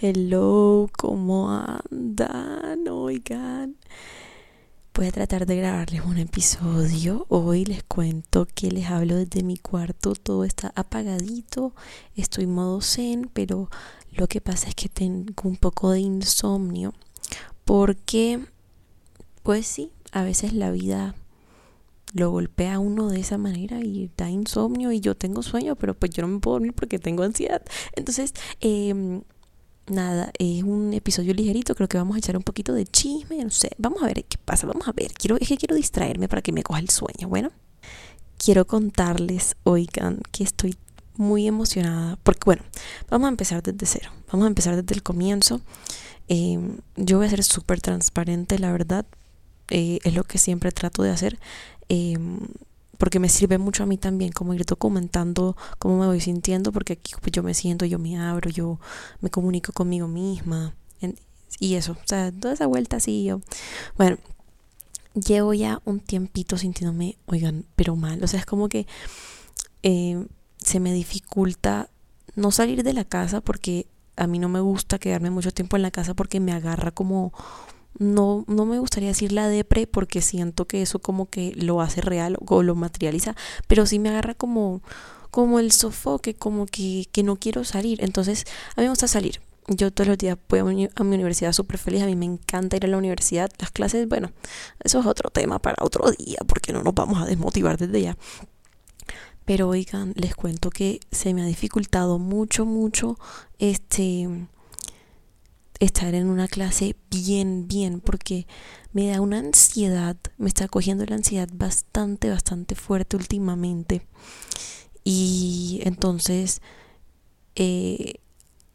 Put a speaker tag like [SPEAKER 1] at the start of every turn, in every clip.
[SPEAKER 1] Hello, ¿cómo andan? Oigan, voy a tratar de grabarles un episodio. Hoy les cuento que les hablo desde mi cuarto. Todo está apagadito. Estoy modo zen, pero lo que pasa es que tengo un poco de insomnio. Porque, pues sí, a veces la vida lo golpea a uno de esa manera y da insomnio y yo tengo sueño, pero pues yo no me puedo dormir porque tengo ansiedad. Entonces, eh, nada, es un episodio ligerito, creo que vamos a echar un poquito de chisme, no sé, vamos a ver qué pasa, vamos a ver, quiero, es que quiero distraerme para que me coja el sueño, bueno. Quiero contarles, oigan, que estoy muy emocionada, porque bueno, vamos a empezar desde cero, vamos a empezar desde el comienzo. Em, yo voy a ser súper transparente, la verdad, eh, es lo que siempre trato de hacer. Em, porque me sirve mucho a mí también como ir documentando cómo me voy sintiendo, porque aquí pues, yo me siento, yo me abro, yo me comunico conmigo misma y eso, o sea, toda esa vuelta así yo, bueno, llevo ya un tiempito sintiéndome, oigan, pero mal, o sea, es como que eh, se me dificulta no salir de la casa porque a mí no me gusta quedarme mucho tiempo en la casa porque me agarra como no, no me gustaría decir la depre porque siento que eso como que lo hace real o lo materializa, pero sí me agarra como, como el sofoque, como que, que no quiero salir. Entonces, a mí me gusta salir. Yo todos los días voy a mi, a mi universidad súper feliz, a mí me encanta ir a la universidad. Las clases, bueno, eso es otro tema para otro día, porque no nos vamos a desmotivar desde ya. Pero oigan, les cuento que se me ha dificultado mucho, mucho este estar en una clase bien, bien, porque me da una ansiedad, me está cogiendo la ansiedad bastante, bastante fuerte últimamente. Y entonces, eh,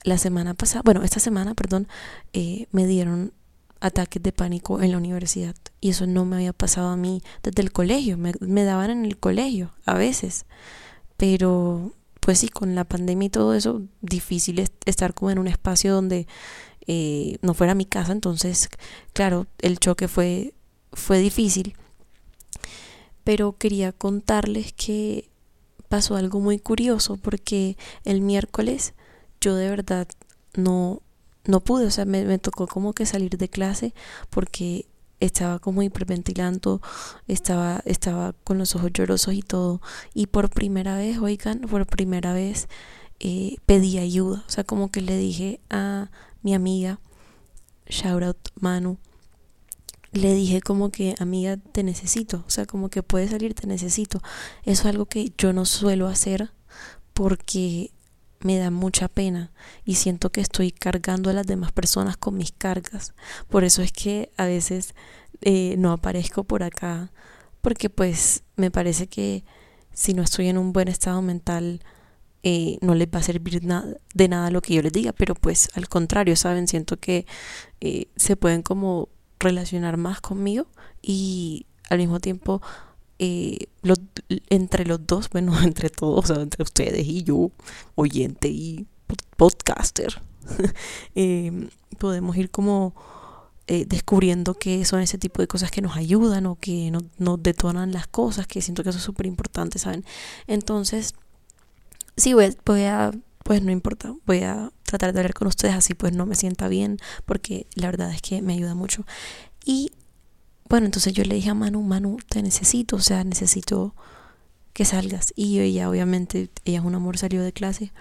[SPEAKER 1] la semana pasada, bueno, esta semana, perdón, eh, me dieron ataques de pánico en la universidad. Y eso no me había pasado a mí desde el colegio, me, me daban en el colegio a veces. Pero, pues sí, con la pandemia y todo eso, difícil estar como en un espacio donde eh, no fuera mi casa, entonces, claro, el choque fue, fue difícil. Pero quería contarles que pasó algo muy curioso porque el miércoles yo de verdad no, no pude, o sea, me, me tocó como que salir de clase porque estaba como hiperventilando, estaba, estaba con los ojos llorosos y todo. Y por primera vez, oigan, por primera vez eh, pedí ayuda. O sea, como que le dije a mi amiga, shout out Manu, le dije como que, amiga, te necesito, o sea, como que puedes salir, te necesito. Eso es algo que yo no suelo hacer porque me da mucha pena y siento que estoy cargando a las demás personas con mis cargas. Por eso es que a veces eh, no aparezco por acá, porque pues me parece que si no estoy en un buen estado mental, eh, no les va a servir nada, de nada lo que yo les diga, pero pues al contrario, ¿saben? Siento que eh, se pueden como relacionar más conmigo y al mismo tiempo eh, entre los dos, bueno, entre todos, o sea, entre ustedes y yo, oyente y podcaster, podemos ir como descubriendo que son ese tipo de cosas que nos ayudan o que nos, nos detonan las cosas, que siento que eso es súper importante, ¿saben? Entonces, sí, voy, a, pues no importa, voy a tratar de hablar con ustedes así, pues no me sienta bien, porque la verdad es que me ayuda mucho. Y bueno, entonces yo le dije a Manu, Manu, te necesito, o sea, necesito que salgas. Y ella, obviamente, ella es un amor, salió de clase.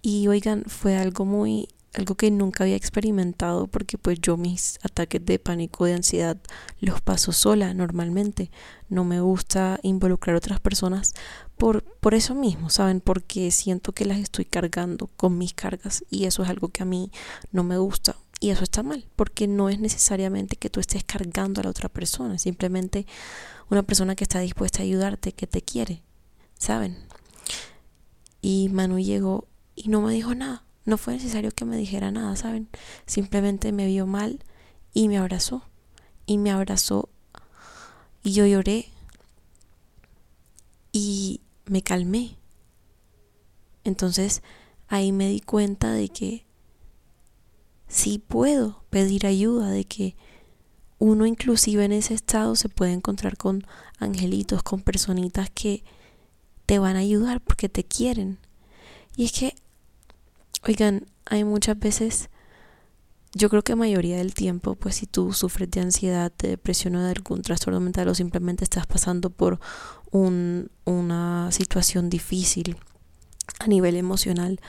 [SPEAKER 1] Y oigan, fue algo muy algo que nunca había experimentado porque pues yo mis ataques de pánico, de ansiedad los paso sola normalmente. No me gusta involucrar a otras personas por, por eso mismo, ¿saben? Porque siento que las estoy cargando con mis cargas y eso es algo que a mí no me gusta. Y eso está mal, porque no es necesariamente que tú estés cargando a la otra persona, simplemente una persona que está dispuesta a ayudarte, que te quiere, ¿saben? Y Manu llegó y no me dijo nada no fue necesario que me dijera nada, ¿saben? Simplemente me vio mal y me abrazó. Y me abrazó y yo lloré y me calmé. Entonces ahí me di cuenta de que sí puedo pedir ayuda, de que uno inclusive en ese estado se puede encontrar con angelitos, con personitas que te van a ayudar porque te quieren. Y es que Oigan, hay muchas veces yo creo que mayoría del tiempo, pues si tú sufres de ansiedad, de depresión o de algún trastorno mental o simplemente estás pasando por un, una situación difícil a nivel emocional,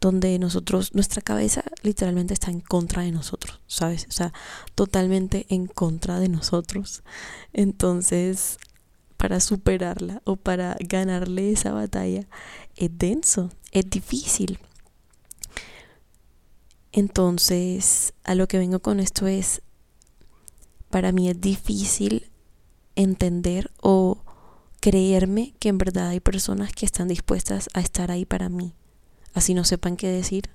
[SPEAKER 1] donde nosotros, nuestra cabeza literalmente está en contra de nosotros, ¿sabes? O sea, totalmente en contra de nosotros. Entonces, para superarla o para ganarle esa batalla es denso, es difícil. Entonces, a lo que vengo con esto es, para mí es difícil entender o creerme que en verdad hay personas que están dispuestas a estar ahí para mí así no sepan qué decir,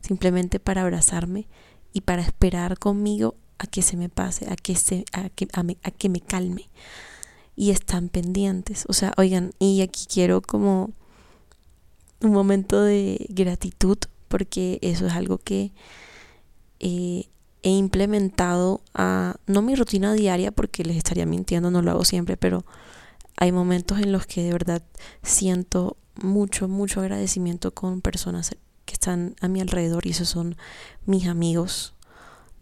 [SPEAKER 1] simplemente para abrazarme y para esperar conmigo a que se me pase, a que, se, a que, a me, a que me calme. Y están pendientes. O sea, oigan, y aquí quiero como un momento de gratitud porque eso es algo que eh, he implementado a, no mi rutina diaria porque les estaría mintiendo, no lo hago siempre, pero hay momentos en los que de verdad siento mucho, mucho agradecimiento con personas que están a mi alrededor y esos son mis amigos.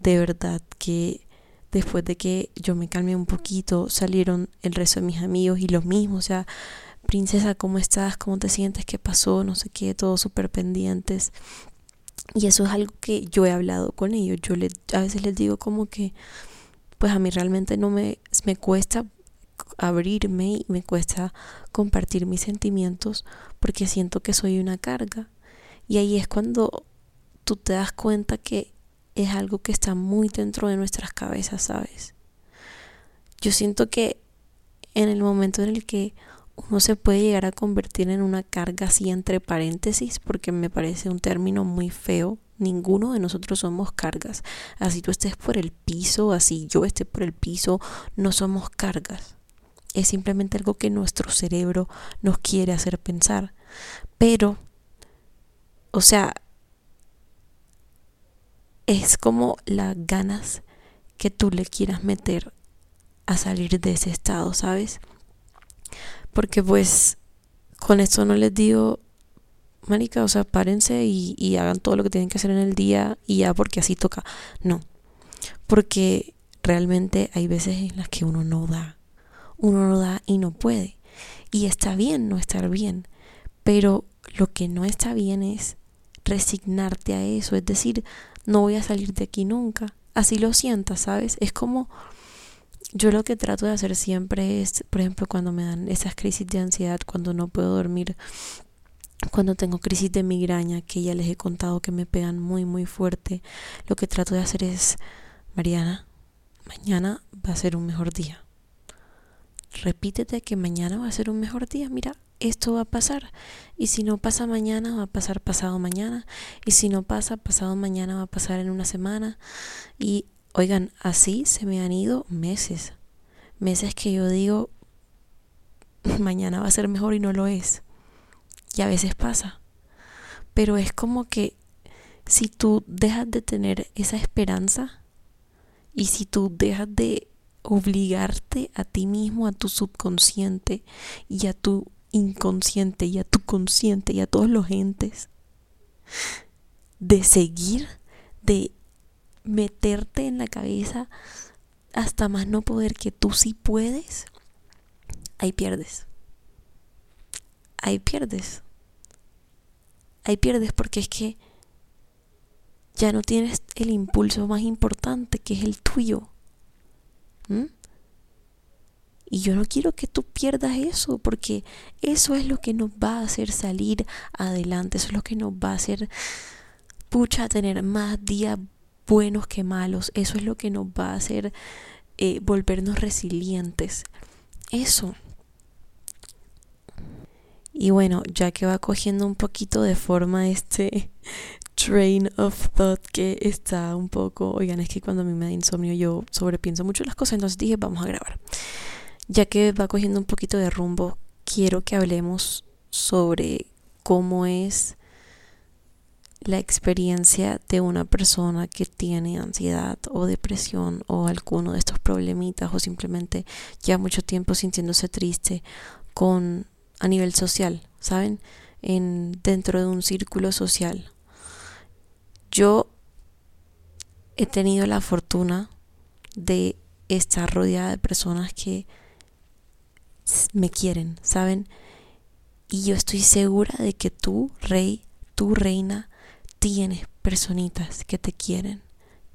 [SPEAKER 1] De verdad que después de que yo me calmé un poquito, salieron el resto de mis amigos y los mismos, o sea, princesa, ¿cómo estás? ¿Cómo te sientes? ¿Qué pasó? No sé qué, todos súper pendientes. Y eso es algo que yo he hablado con ellos. Yo le, a veces les digo como que, pues a mí realmente no me, me cuesta abrirme y me cuesta compartir mis sentimientos porque siento que soy una carga. Y ahí es cuando tú te das cuenta que es algo que está muy dentro de nuestras cabezas, ¿sabes? Yo siento que en el momento en el que uno se puede llegar a convertir en una carga así entre paréntesis, porque me parece un término muy feo. Ninguno de nosotros somos cargas. Así tú estés por el piso, así yo esté por el piso, no somos cargas es simplemente algo que nuestro cerebro nos quiere hacer pensar. Pero, o sea, es como las ganas que tú le quieras meter a salir de ese estado, ¿sabes? Porque pues con esto no les digo, manica, o sea, párense y, y hagan todo lo que tienen que hacer en el día y ya porque así toca. No, porque realmente hay veces en las que uno no da uno no da y no puede. Y está bien no estar bien, pero lo que no está bien es resignarte a eso, es decir, no voy a salir de aquí nunca. Así lo sientas, ¿sabes? Es como yo lo que trato de hacer siempre es, por ejemplo, cuando me dan esas crisis de ansiedad, cuando no puedo dormir, cuando tengo crisis de migraña, que ya les he contado que me pegan muy, muy fuerte, lo que trato de hacer es, Mariana, mañana va a ser un mejor día repítete que mañana va a ser un mejor día. Mira, esto va a pasar. Y si no pasa mañana, va a pasar pasado mañana. Y si no pasa pasado mañana, va a pasar en una semana. Y oigan, así se me han ido meses. Meses que yo digo, mañana va a ser mejor y no lo es. Y a veces pasa. Pero es como que si tú dejas de tener esa esperanza y si tú dejas de obligarte a ti mismo, a tu subconsciente y a tu inconsciente y a tu consciente y a todos los entes de seguir, de meterte en la cabeza hasta más no poder que tú sí puedes, ahí pierdes. Ahí pierdes. Ahí pierdes porque es que ya no tienes el impulso más importante que es el tuyo. ¿Mm? Y yo no quiero que tú pierdas eso, porque eso es lo que nos va a hacer salir adelante, eso es lo que nos va a hacer, pucha, tener más días buenos que malos, eso es lo que nos va a hacer eh, volvernos resilientes. Eso. Y bueno, ya que va cogiendo un poquito de forma este train of thought que está un poco, oigan, es que cuando a mí me da insomnio yo sobrepienso mucho las cosas, entonces dije, vamos a grabar. Ya que va cogiendo un poquito de rumbo, quiero que hablemos sobre cómo es la experiencia de una persona que tiene ansiedad o depresión o alguno de estos problemitas o simplemente ya mucho tiempo sintiéndose triste con a nivel social, ¿saben? En dentro de un círculo social yo he tenido la fortuna de estar rodeada de personas que me quieren, ¿saben? Y yo estoy segura de que tú, rey, tú, reina, tienes personitas que te quieren,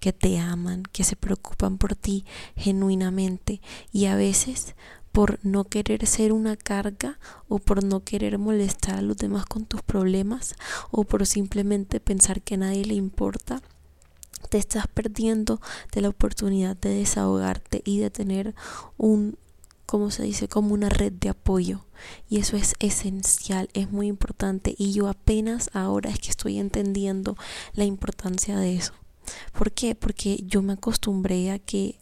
[SPEAKER 1] que te aman, que se preocupan por ti genuinamente. Y a veces por no querer ser una carga o por no querer molestar a los demás con tus problemas o por simplemente pensar que a nadie le importa, te estás perdiendo de la oportunidad de desahogarte y de tener un, como se dice, como una red de apoyo. Y eso es esencial, es muy importante. Y yo apenas ahora es que estoy entendiendo la importancia de eso. ¿Por qué? Porque yo me acostumbré a que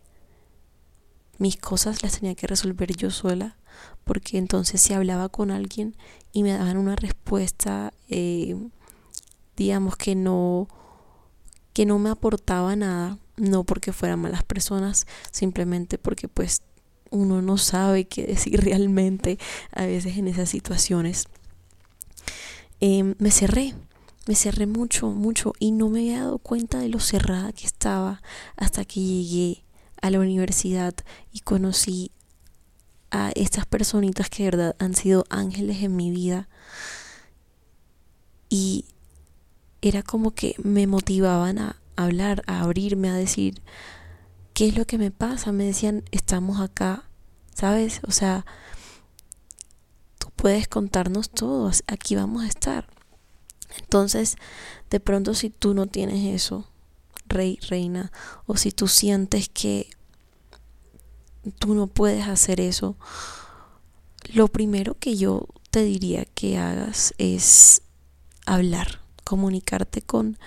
[SPEAKER 1] mis cosas las tenía que resolver yo sola, porque entonces si hablaba con alguien y me daban una respuesta, eh, digamos que no, que no me aportaba nada, no porque fueran malas personas, simplemente porque pues uno no sabe qué decir realmente a veces en esas situaciones. Em, me cerré, me cerré mucho, mucho y no me había dado cuenta de lo cerrada que estaba hasta que llegué a la universidad y conocí a estas personitas que de verdad han sido ángeles en mi vida. Y era como que me motivaban a hablar, a abrirme, a decir, ¿qué es lo que me pasa? Me decían, estamos acá, ¿sabes? O sea, tú puedes contarnos todo, aquí vamos a estar. Entonces, de pronto si tú no tienes eso, rey, reina, o si tú sientes que tú no puedes hacer eso, lo primero que yo te diría que hagas es hablar, comunicarte con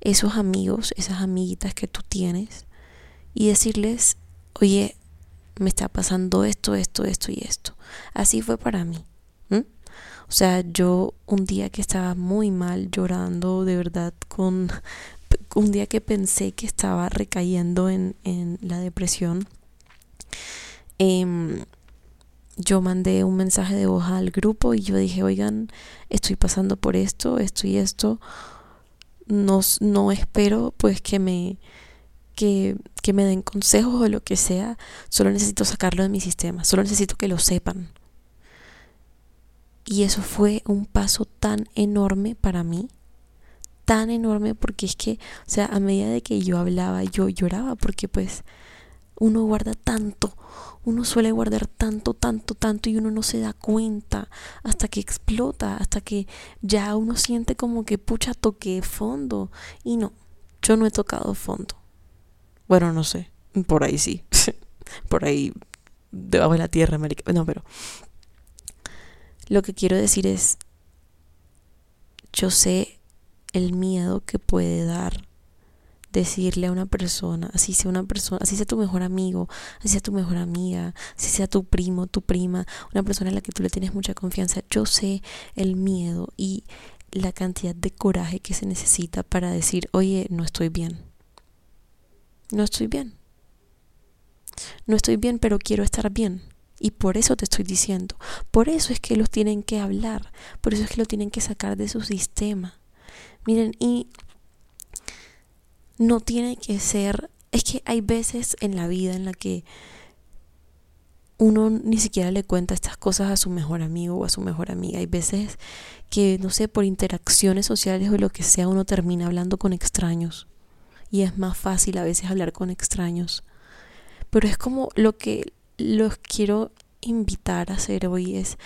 [SPEAKER 1] esos amigos, esas amiguitas que tú tienes y decirles, oye, me está pasando esto, esto, esto y esto. Así fue para mí. O sea, yo un día que estaba muy mal, llorando de verdad con un día que pensé que estaba recayendo en, la depresión, em, yo mandé un mensaje de voz al grupo y yo dije, oigan, estoy pasando por esto, esto y esto. No, no espero pues que me, que, que me den consejos o lo que sea. Solo necesito sacarlo de mi sistema. Solo necesito que lo sepan. Y eso fue un paso tan enorme para mí tan enorme porque es que, o sea, a medida de que yo hablaba, yo lloraba porque pues uno guarda tanto, uno suele guardar tanto, tanto, tanto y uno no se da cuenta hasta que explota, hasta que ya uno siente como que pucha toqué fondo y no, yo no he tocado fondo. Bueno, no sé, por ahí sí, por ahí debajo de la tierra, América, no, pero lo que quiero decir es, yo sé el miedo que puede dar decirle a una persona, así sea una persona, así sea tu mejor amigo, así sea tu mejor amiga, así sea tu primo, tu prima, una persona en la que tú le tienes mucha confianza. Yo sé el miedo y la cantidad de coraje que se necesita para decir, oye, no estoy bien. No estoy bien. No estoy bien, pero quiero estar bien. Y por eso te estoy diciendo. Por eso es que los tienen que hablar. Por eso es que lo tienen que sacar de su sistema. Miren, y no tiene que ser, es que hay veces en la vida en la que uno ni siquiera le cuenta estas cosas a su mejor amigo o a su mejor amiga. Hay veces que, no sé, por interacciones sociales o lo que sea, uno termina hablando con extraños. Y es más fácil a veces hablar con extraños. Pero es como lo que los quiero invitar a hacer hoy es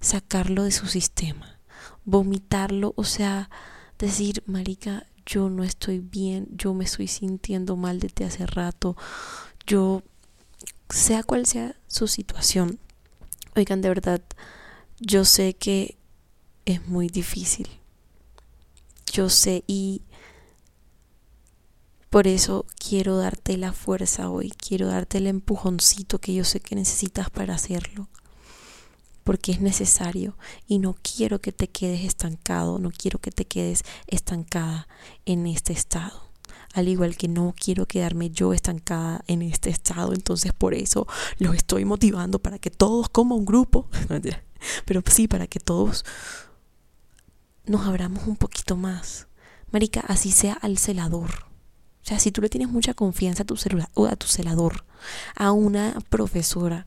[SPEAKER 1] sacarlo de su sistema, vomitarlo, o sea, decir, marica, yo no estoy bien, yo me estoy sintiendo mal desde hace rato, yo, sea cual sea su situación, oigan, de verdad, yo sé que es muy difícil, yo sé y por eso quiero darte la fuerza hoy, quiero darte el empujoncito que yo sé que necesitas para hacerlo porque es necesario y no quiero que te quedes estancado, no quiero que te quedes estancada en este estado. Al igual que no quiero quedarme yo estancada en este estado, entonces por eso los estoy motivando para que todos como un grupo, pero sí para que todos nos abramos un poquito más. Marica, así sea al celador. O sea, si tú le tienes mucha confianza a tu celular o a tu celador, a una profesora,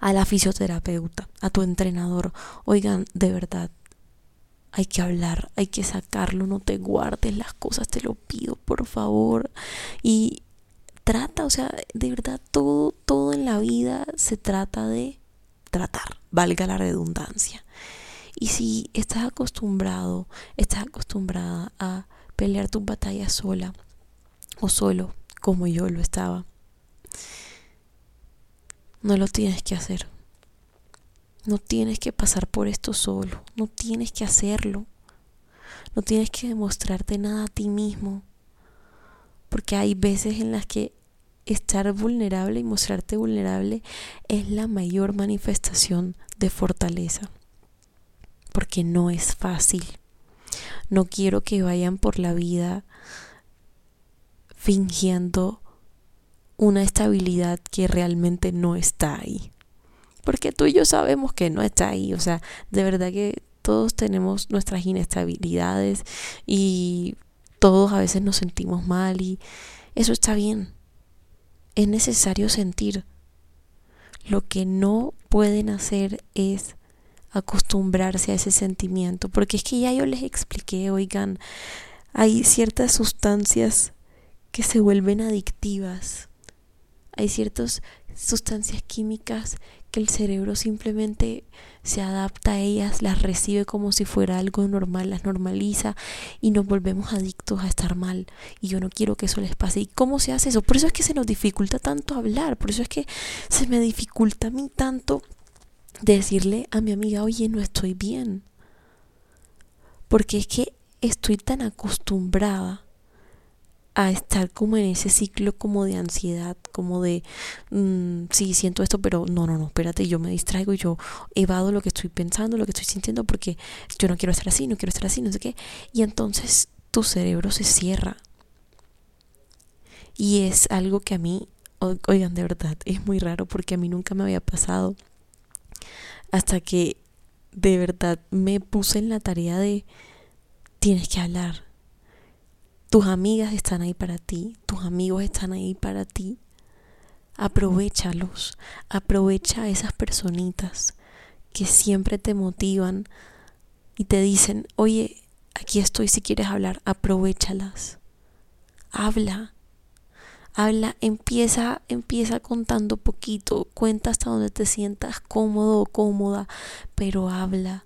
[SPEAKER 1] a la fisioterapeuta, a tu entrenador, oigan, de verdad, hay que hablar, hay que sacarlo, no te guardes las cosas, te lo pido, por favor. Y trata, o sea, de verdad, todo, todo en la vida se trata de tratar, valga la redundancia. Y si estás acostumbrado, estás acostumbrada a pelear tus batallas sola o solo, como yo lo estaba, no lo tienes que hacer. No tienes que pasar por esto solo, no tienes que hacerlo. No tienes que demostrarte nada a ti mismo. Porque hay veces en las que estar vulnerable y mostrarte vulnerable es la mayor manifestación de fortaleza. Porque no es fácil. No quiero que vayan por la vida fingiendo una estabilidad que realmente no está ahí. Porque tú y yo sabemos que no está ahí. O sea, de verdad que todos tenemos nuestras inestabilidades y todos a veces nos sentimos mal y eso está bien. Es necesario sentir. Lo que no pueden hacer es acostumbrarse a ese sentimiento, porque es que ya yo les expliqué, oigan, hay ciertas sustancias que se vuelven adictivas, hay ciertas sustancias químicas que el cerebro simplemente se adapta a ellas, las recibe como si fuera algo normal, las normaliza y nos volvemos adictos a estar mal. Y yo no quiero que eso les pase. ¿Y cómo se hace eso? Por eso es que se nos dificulta tanto hablar, por eso es que se me dificulta a mí tanto decirle a mi amiga, oye, no estoy bien. Porque es que estoy tan acostumbrada a estar como en ese ciclo como de ansiedad, como de, mm, sí, siento esto, pero no, no, no, espérate, yo me distraigo yo evado lo que estoy pensando, lo que estoy sintiendo, porque yo no quiero estar así, no quiero estar así, no sé qué. Y entonces tu cerebro se cierra. Y es algo que a mí, oigan, de verdad, es muy raro porque a mí nunca me había pasado hasta que de verdad me puse en la tarea de tienes que hablar. Tus amigas están ahí para ti, tus amigos están ahí para ti. Aprovechalos, aprovecha a esas personitas que siempre te motivan y te dicen, oye, aquí estoy si quieres hablar, aprovechalas. Habla, Habla, empieza, empieza contando poquito, cuenta hasta donde te sientas cómodo o cómoda, pero habla.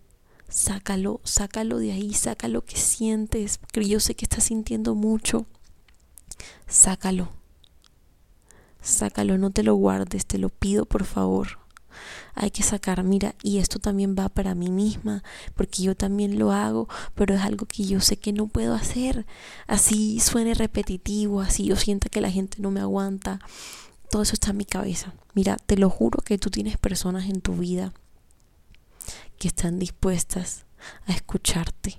[SPEAKER 1] Sácalo, sácalo de ahí, saca lo que sientes, porque yo sé que estás sintiendo mucho. Sácalo. Sácalo, no te lo guardes, te lo pido por favor hay que sacar, mira, y esto también va para mí misma, porque yo también lo hago, pero es algo que yo sé que no puedo hacer. Así suene repetitivo, así yo siento que la gente no me aguanta. Todo eso está en mi cabeza. Mira, te lo juro que tú tienes personas en tu vida que están dispuestas a escucharte,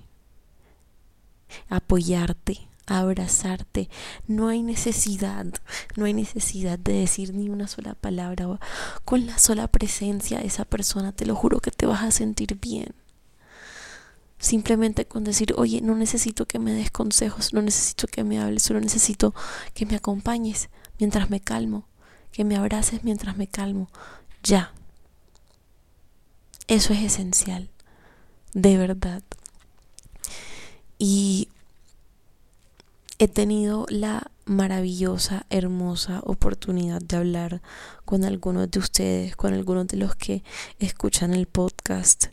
[SPEAKER 1] a apoyarte, abrazarte. No hay necesidad, no hay necesidad de decir ni una sola palabra. Con la sola presencia de esa persona, te lo juro que te vas a sentir bien. Simplemente con decir, oye, no necesito que me des consejos, no necesito que me hables, solo necesito que me acompañes mientras me calmo, que me abraces mientras me calmo. Ya. Eso es esencial, de verdad. Y he tenido la maravillosa, hermosa oportunidad de hablar con algunos de ustedes, con algunos de los que escuchan el podcast.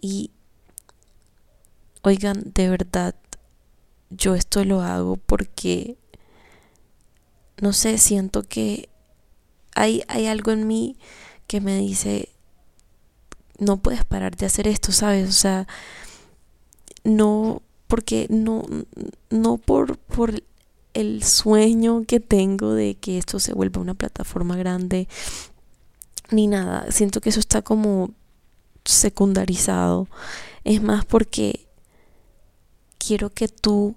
[SPEAKER 1] Y oigan, de verdad, yo esto lo hago porque, no sé, siento que hay, hay algo en mí que me dice, no puedes parar de hacer esto, ¿sabes? O sea, no porque no, no por, por el sueño que tengo de que esto se vuelva una plataforma grande, ni nada. Siento que eso está como secundarizado. Es más porque quiero que tú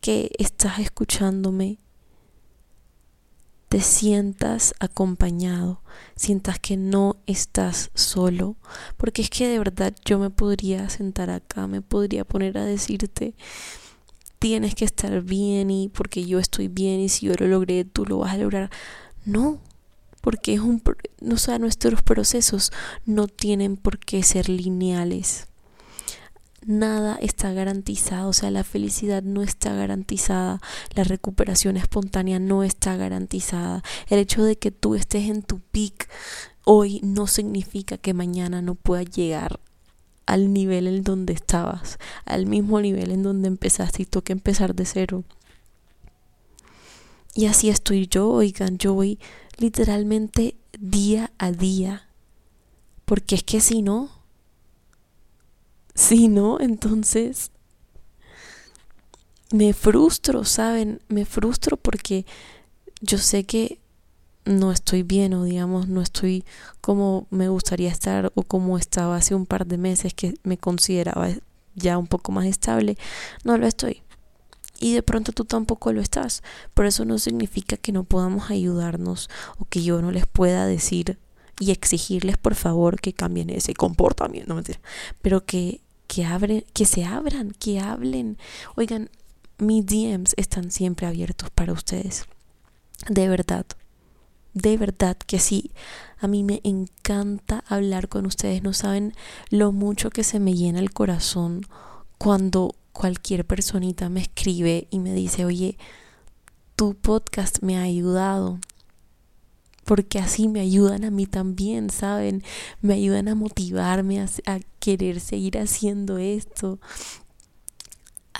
[SPEAKER 1] que estás escuchándome te sientas acompañado, sientas que no estás solo, porque es que de verdad yo me podría sentar acá, me podría poner a decirte tienes que estar bien y porque yo estoy bien y si yo lo logré, tú lo vas a lograr. No, porque es un, o sea, nuestros procesos no tienen por qué ser lineales. Nada está garantizado, o sea, la felicidad no está garantizada, la recuperación espontánea no está garantizada. El hecho de que tú estés en tu peak hoy no significa que mañana no puedas llegar al nivel en donde estabas, al mismo nivel en donde empezaste y toca empezar de cero. Y así estoy yo, oigan, yo voy literalmente día a día. Porque es que si no, si no, entonces me frustro, ¿saben? Me frustro porque yo sé que no estoy bien o digamos no estoy como me gustaría estar o como estaba hace un par de meses que me consideraba ya un poco más estable, no lo estoy. Y de pronto tú tampoco lo estás. Por eso no significa que no podamos ayudarnos o que yo no les pueda decir y exigirles por favor que cambien ese comportamiento, no pero que que abren, que se abran, que hablen. Oigan, mis DMs están siempre abiertos para ustedes. De verdad de verdad que sí, a mí me encanta hablar con ustedes. No saben lo mucho que se me llena el corazón cuando cualquier personita me escribe y me dice, oye, tu podcast me ha ayudado. Porque así me ayudan a mí también, ¿saben? Me ayudan a motivarme a, a querer seguir haciendo esto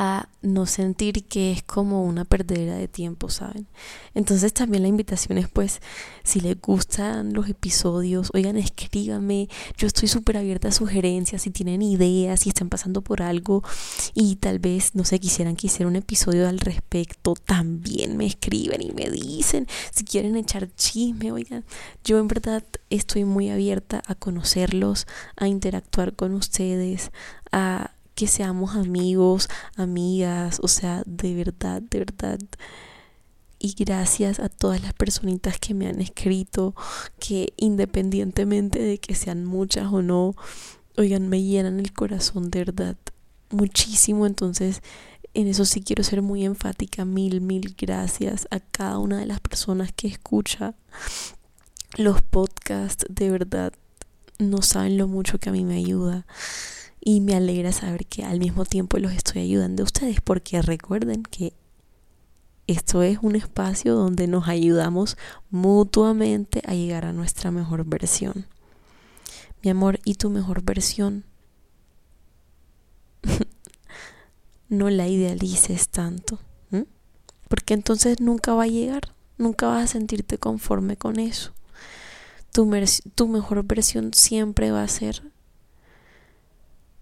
[SPEAKER 1] a no sentir que es como una perdedera de tiempo, ¿saben? Entonces también la invitación es pues, si les gustan los episodios, oigan, escríbanme, yo estoy súper abierta a sugerencias, si tienen ideas, si están pasando por algo. Y tal vez, no sé, quisieran que hiciera un episodio al respecto, también me escriben y me dicen, si quieren echar chisme, oigan, yo en verdad estoy muy abierta a conocerlos, a interactuar con ustedes, a que seamos amigos, amigas, o sea, de verdad, de verdad. Y gracias a todas las personitas que me han escrito, que independientemente de que sean muchas o no, oigan, me llenan el corazón de verdad muchísimo. Entonces, en eso sí quiero ser muy enfática. Mil, mil gracias a cada una de las personas que escucha los podcasts. De verdad, no saben lo mucho que a mí me ayuda y me alegra saber que al mismo tiempo los estoy ayudando a ustedes porque recuerden que esto es un espacio donde nos ayudamos mutuamente a llegar a nuestra mejor versión. Mi amor, ¿y tu mejor versión? no la idealices tanto, porque entonces nunca va a llegar, nunca vas a sentirte conforme con eso. Tu, tu mejor versión siempre va a ser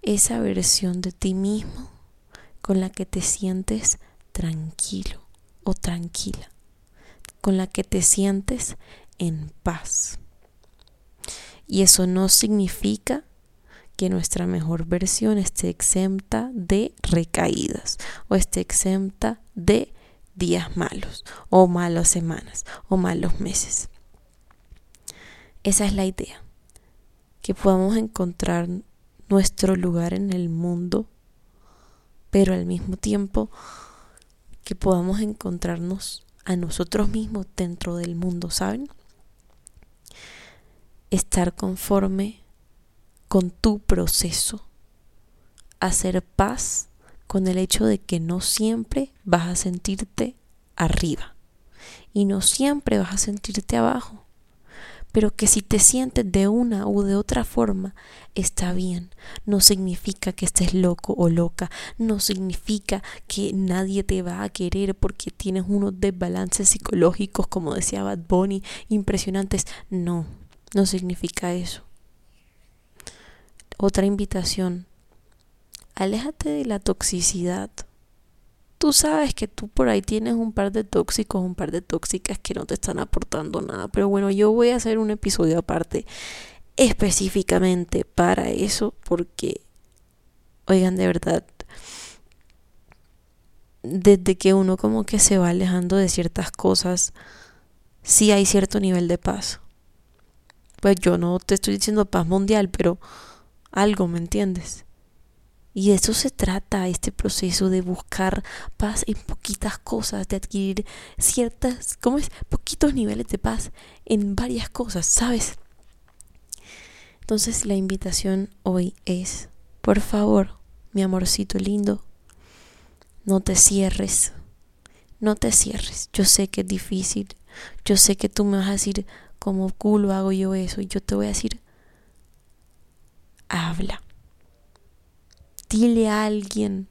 [SPEAKER 1] esa versión de ti mismo con la que te sientes tranquilo o tranquila, con la que te sientes en paz. Y eso no significa que nuestra mejor versión esté exenta de recaídas o esté exenta de días malos o malas semanas o malos meses. Esa es la idea, que podamos encontrar nuestro lugar en el mundo, pero al mismo tiempo que podamos encontrarnos a nosotros mismos dentro del mundo, ¿saben? Estar conforme con tu proceso, hacer paz con el hecho de que no siempre vas a sentirte arriba y no siempre vas a sentirte abajo pero que si te sientes de una u de otra forma, está bien. No significa que estés loco o loca, no significa que nadie te va a querer porque tienes unos desbalances psicológicos, como decía Bad Bunny, impresionantes. No, no significa eso. Otra invitación, aléjate de la toxicidad tú sabes que tú por ahí tienes un par de tóxicos, un par de tóxicas que no te están aportando nada. Pero bueno, yo voy a hacer un episodio aparte específicamente para eso porque, oigan, de verdad, desde que uno como que se va alejando de ciertas cosas, sí hay cierto nivel de paz. Pues yo no te estoy diciendo paz mundial, pero algo, ¿me entiendes? Y de eso se trata este proceso de buscar paz en poquitas cosas, de adquirir ciertas, ¿cómo es? Poquitos niveles de paz en varias cosas, ¿sabes? Entonces la invitación hoy es, por favor, mi amorcito lindo, no te cierres, no te cierres. Yo sé que es difícil, yo sé que tú me vas a decir, como culo hago yo eso, y yo te voy a decir, habla Dile a alguien.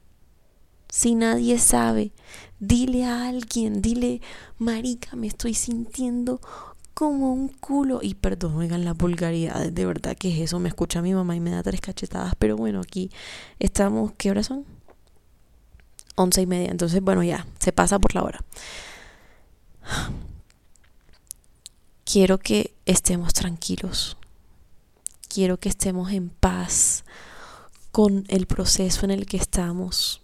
[SPEAKER 1] Si nadie sabe, dile a alguien, dile, marica, me estoy sintiendo como un culo. Y perdón, oigan la vulgaridad, de verdad que es eso. Me escucha mi mamá y me da tres cachetadas. Pero bueno, aquí estamos, ¿qué horas son? Once y media. Entonces, bueno, ya, se pasa por la hora. Quiero que estemos tranquilos. Quiero que estemos en paz con el proceso en el que estamos.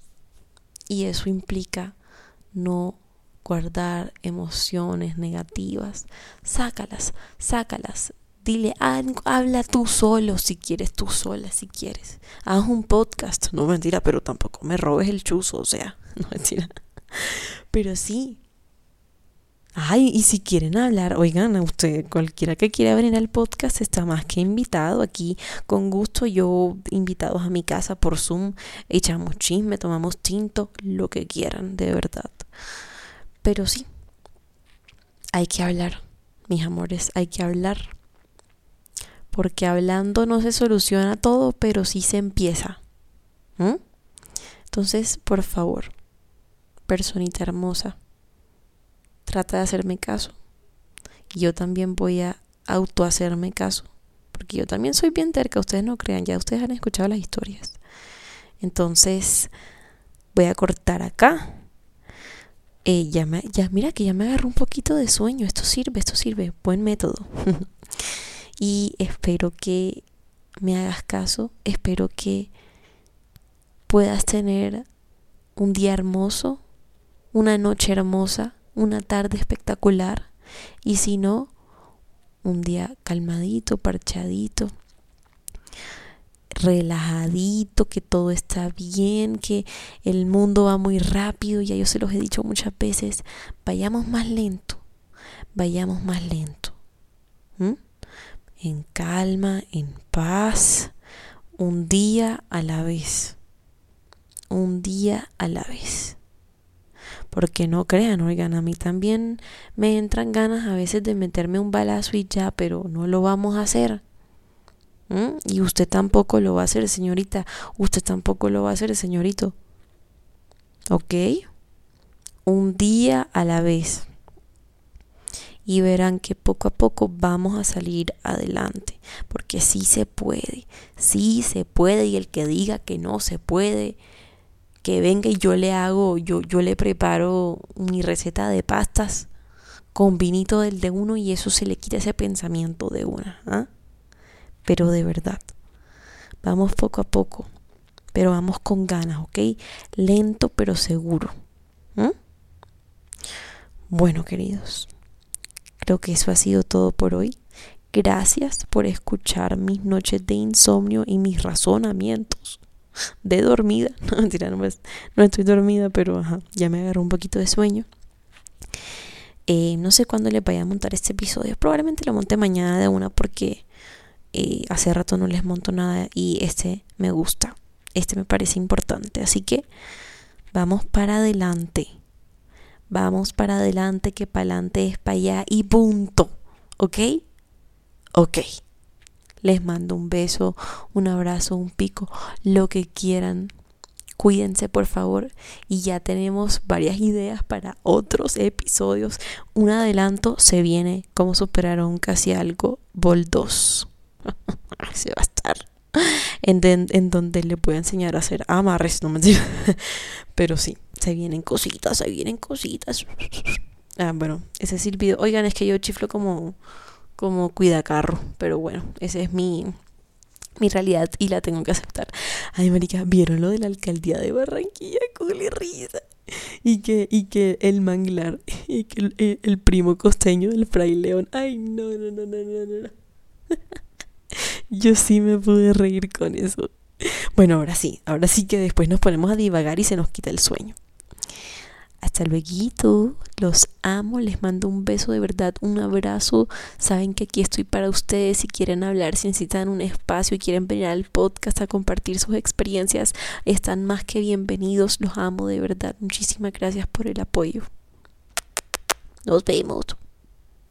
[SPEAKER 1] Y eso implica no guardar emociones negativas. Sácalas, sácalas. Dile, habla tú solo si quieres, tú sola si quieres. Haz un podcast. No mentira, pero tampoco me robes el chuzo, o sea, no mentira. Pero sí, Ay, y si quieren hablar, oigan, usted, cualquiera que quiera venir al podcast está más que invitado aquí. Con gusto, yo invitados a mi casa por Zoom, echamos chisme, tomamos tinto, lo que quieran, de verdad. Pero sí, hay que hablar, mis amores, hay que hablar. Porque hablando no se soluciona todo, pero sí se empieza. Entonces, por favor, personita hermosa trata de hacerme caso. Y yo también voy a auto hacerme caso. Porque yo también soy bien terca, ustedes no crean, ya ustedes han escuchado las historias. Entonces, voy a cortar acá. Eh, ya, ya, mira que ya me agarró un poquito de sueño. Esto sirve, esto sirve. Buen método. y espero que me hagas caso. Espero que puedas tener un día hermoso, una noche hermosa, una tarde espectacular y si no, un día calmadito, parchadito, relajadito, que todo está bien, que el mundo va muy rápido, ya yo se los he dicho muchas veces, vayamos más lento, vayamos más lento, en calma, en paz, un día a la vez, un día a la vez. Porque no crean, oigan, a mí también me entran ganas a veces de meterme un balazo y ya, pero no lo vamos a hacer. Y usted tampoco lo va a hacer, señorita. Usted tampoco lo va a hacer, señorito. ¿Ok? Un día a la vez. Y verán que poco a poco vamos a salir adelante. Porque sí se puede. Sí se puede. Y el que diga que no se puede, que venga y yo le hago, yo, yo le preparo mi receta de pastas con vinito del de uno y eso se le quita ese pensamiento de una. ¿ah? Pero de verdad, vamos poco a poco, pero vamos con ganas, ¿ok? Lento pero seguro. Bueno, queridos, creo que eso ha sido todo por hoy. Gracias por escuchar mis noches de insomnio y mis razonamientos de dormida. No, mentira, no, no estoy dormida, pero ya me agarró un poquito de sueño. Eh, no sé cuándo le vaya a montar este episodio. Probablemente lo monte mañana de una porque eh, hace rato no les monto nada y este me gusta. Este me parece importante. Así que vamos para adelante. Vamos para adelante, que para adelante es para allá y punto. ¿Ok? Ok. Les mando un beso, un abrazo, un pico, lo que quieran. Cuídense por favor y ya tenemos varias ideas para otros episodios. Un adelanto se viene como superaron casi algo Vol 2. se va a estar. En, donde le voy a enseñar a hacer amarres, no me Pero sí, se vienen cositas, se vienen cositas. Ah, bueno, ese es el video. Oigan, es que yo chiflo como como cuida carro, pero bueno, esa es mi, mi realidad y la tengo que aceptar. Ay, marica, ¿vieron lo de la alcaldía de Barranquilla? Cule risa. Y que, y que el manglar, y que el, primo costeño del Fray León. Ay, no, no, no, no, no, no. Yo sí me pude reír con eso. Bueno, ahora sí, ahora sí que después nos ponemos a divagar y se nos quita el sueño. Hasta luego, los amo, les mando un beso de verdad, un abrazo. Saben que aquí estoy para ustedes. Si quieren hablar, si necesitan un espacio y quieren venir al podcast a compartir sus experiencias, están más que bienvenidos. Los amo de verdad. Muchísimas gracias por el apoyo. Nos vemos.